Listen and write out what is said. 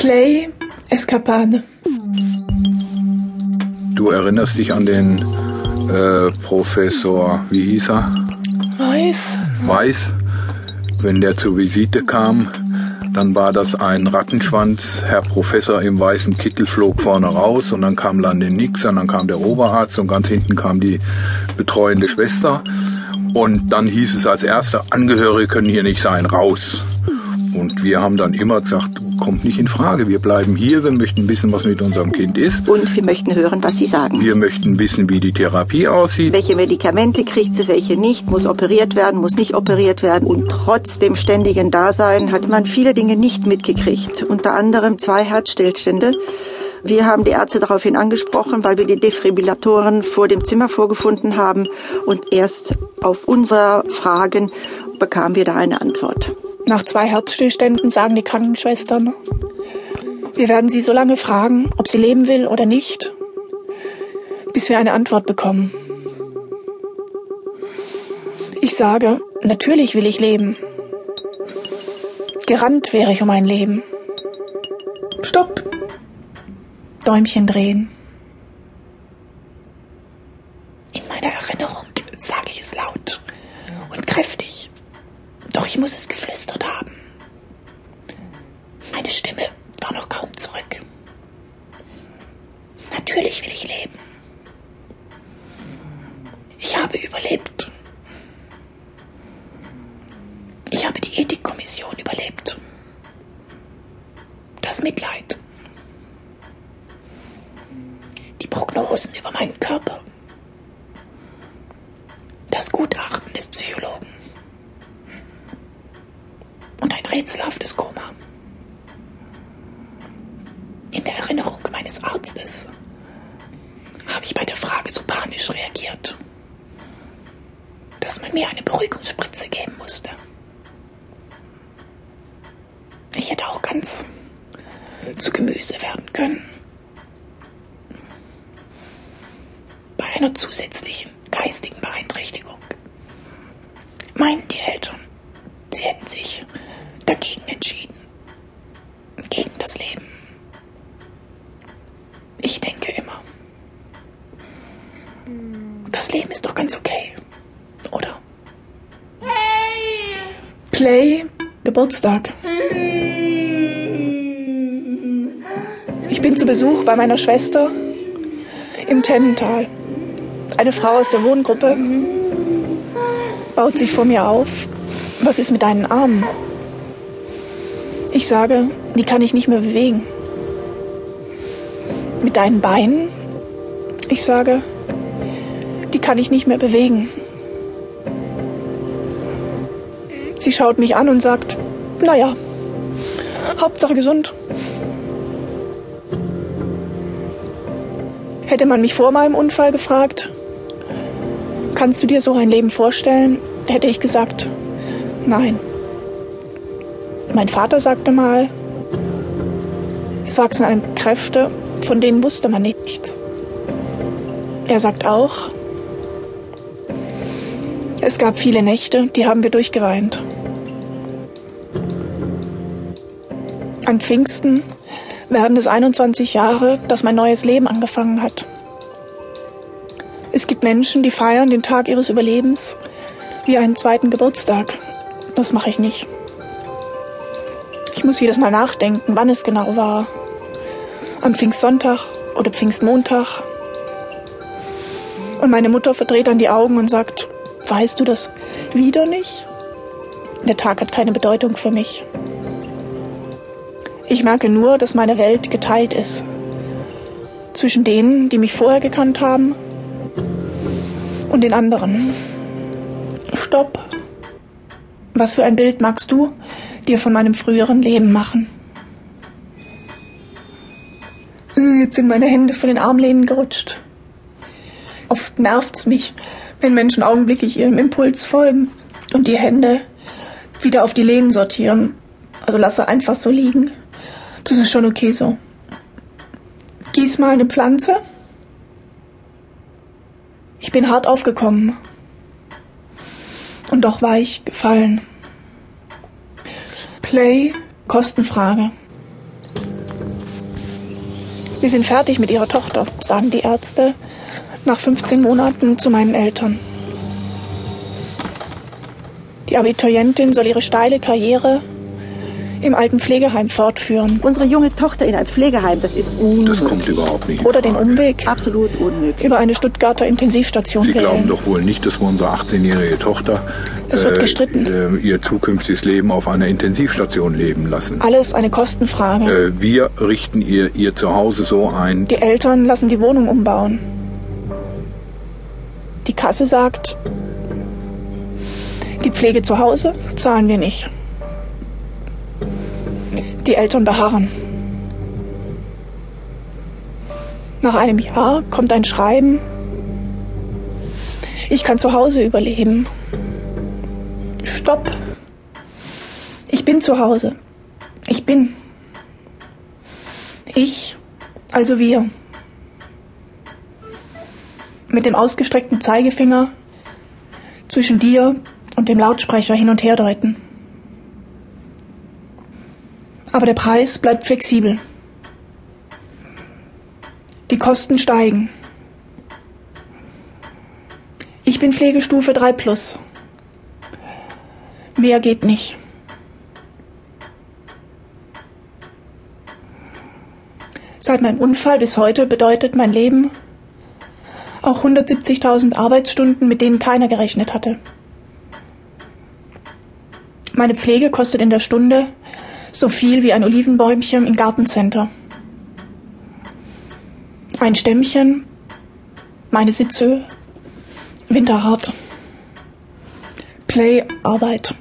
Play Eskapade. Du erinnerst dich an den äh, Professor, wie hieß er? Weiß. Weiß. Wenn der zur Visite kam, dann war das ein Rattenschwanz. Herr Professor im weißen Kittel flog vorne raus und dann kam Lande nix und dann kam der Oberarzt und ganz hinten kam die betreuende Schwester. Und dann hieß es als erster, Angehörige können hier nicht sein, raus. Und wir haben dann immer gesagt, kommt nicht in Frage. Wir bleiben hier, wir möchten wissen, was mit unserem Kind ist. Und wir möchten hören, was Sie sagen. Wir möchten wissen, wie die Therapie aussieht. Welche Medikamente kriegt sie, welche nicht, muss operiert werden, muss nicht operiert werden. Und trotz dem ständigen Dasein hat man viele Dinge nicht mitgekriegt. Unter anderem zwei Herzstillstände. Wir haben die Ärzte daraufhin angesprochen, weil wir die Defibrillatoren vor dem Zimmer vorgefunden haben. Und erst auf unsere Fragen bekamen wir da eine Antwort. Nach zwei Herzstillständen sagen die Krankenschwestern, wir werden sie so lange fragen, ob sie leben will oder nicht, bis wir eine Antwort bekommen. Ich sage, natürlich will ich leben. Gerannt wäre ich um ein Leben. Stopp. Däumchen drehen. In meiner Erinnerung sage ich es laut und kräftig. Doch ich muss es Natürlich will ich leben. Ich habe überlebt. Ich habe die Ethikkommission überlebt. Das Mitleid. Die Prognosen über meinen Körper. Das Gutachten des Psychologen. Und ein rätselhaftes Koma. In der Erinnerung meines Arztes habe ich bei der Frage so panisch reagiert, dass man mir eine Beruhigungsspritze geben musste. Ich hätte auch ganz zu Gemüse werden können. Bei einer zusätzlichen geistigen Beeinträchtigung meinen die Eltern, sie hätten sich dagegen entschieden. Gegen das Leben. Ich denke immer, das Leben ist doch ganz okay, oder? Play Geburtstag. Ich bin zu Besuch bei meiner Schwester im Tennental. Eine Frau aus der Wohngruppe baut sich vor mir auf. Was ist mit deinen Armen? Ich sage, die kann ich nicht mehr bewegen. Mit deinen Beinen? Ich sage, die kann ich nicht mehr bewegen. Sie schaut mich an und sagt, naja, Hauptsache gesund. Hätte man mich vor meinem Unfall gefragt, kannst du dir so ein Leben vorstellen, hätte ich gesagt, nein. Mein Vater sagte mal, es wachsen einem Kräfte, von denen wusste man nichts. Er sagt auch, es gab viele Nächte, die haben wir durchgeweint. An Pfingsten werden es 21 Jahre, dass mein neues Leben angefangen hat. Es gibt Menschen, die feiern den Tag ihres Überlebens wie einen zweiten Geburtstag. Das mache ich nicht. Ich muss jedes Mal nachdenken, wann es genau war. Am Pfingstsonntag oder Pfingstmontag. Und meine Mutter verdreht dann die Augen und sagt, weißt du das wieder nicht? Der Tag hat keine Bedeutung für mich. Ich merke nur, dass meine Welt geteilt ist. Zwischen denen, die mich vorher gekannt haben, und den anderen. Stopp. Was für ein Bild magst du dir von meinem früheren Leben machen? Jetzt sind meine Hände von den Armlehnen gerutscht. Oft nervt's mich, wenn Menschen augenblicklich ihrem Impuls folgen und die Hände wieder auf die Lehnen sortieren. Also lasse einfach so liegen. Das ist schon okay so. Gieß mal eine Pflanze. Ich bin hart aufgekommen. Und doch weich gefallen. Play, Kostenfrage. Wir sind fertig mit ihrer Tochter, sagen die Ärzte nach 15 Monaten zu meinen Eltern. Die Abiturientin soll ihre steile Karriere im alten Pflegeheim fortführen. Unsere junge Tochter in ein Pflegeheim, das ist unmöglich. Das kommt überhaupt nicht. in Oder den. Umweg Absolut unmöglich. über eine Stuttgarter Intensivstation Sie glauben wählen. doch wohl nicht, dass wir unsere 18-jährige Tochter Es wird gestritten. äh, ihr zukünftiges Leben auf einer Intensivstation leben lassen. Alles eine Kostenfrage. Äh, wir richten ihr ihr Zuhause so ein. Die Eltern lassen die Wohnung umbauen. Die Kasse sagt, die Pflege zu Hause zahlen wir nicht. Die Eltern beharren. Nach einem Jahr kommt ein Schreiben. Ich kann zu Hause überleben. Stopp. Ich bin zu Hause. Ich bin. Ich, also wir. Mit dem ausgestreckten Zeigefinger zwischen dir und dem Lautsprecher hin und her deuten. Aber der Preis bleibt flexibel. Die Kosten steigen. Ich bin Pflegestufe 3 plus. Mehr geht nicht. Seit meinem Unfall bis heute bedeutet mein Leben auch 170.000 Arbeitsstunden, mit denen keiner gerechnet hatte. Meine Pflege kostet in der Stunde so viel wie ein Olivenbäumchen im Gartencenter. Ein Stämmchen, meine Sitzhöhe, winterhart. Play, Arbeit.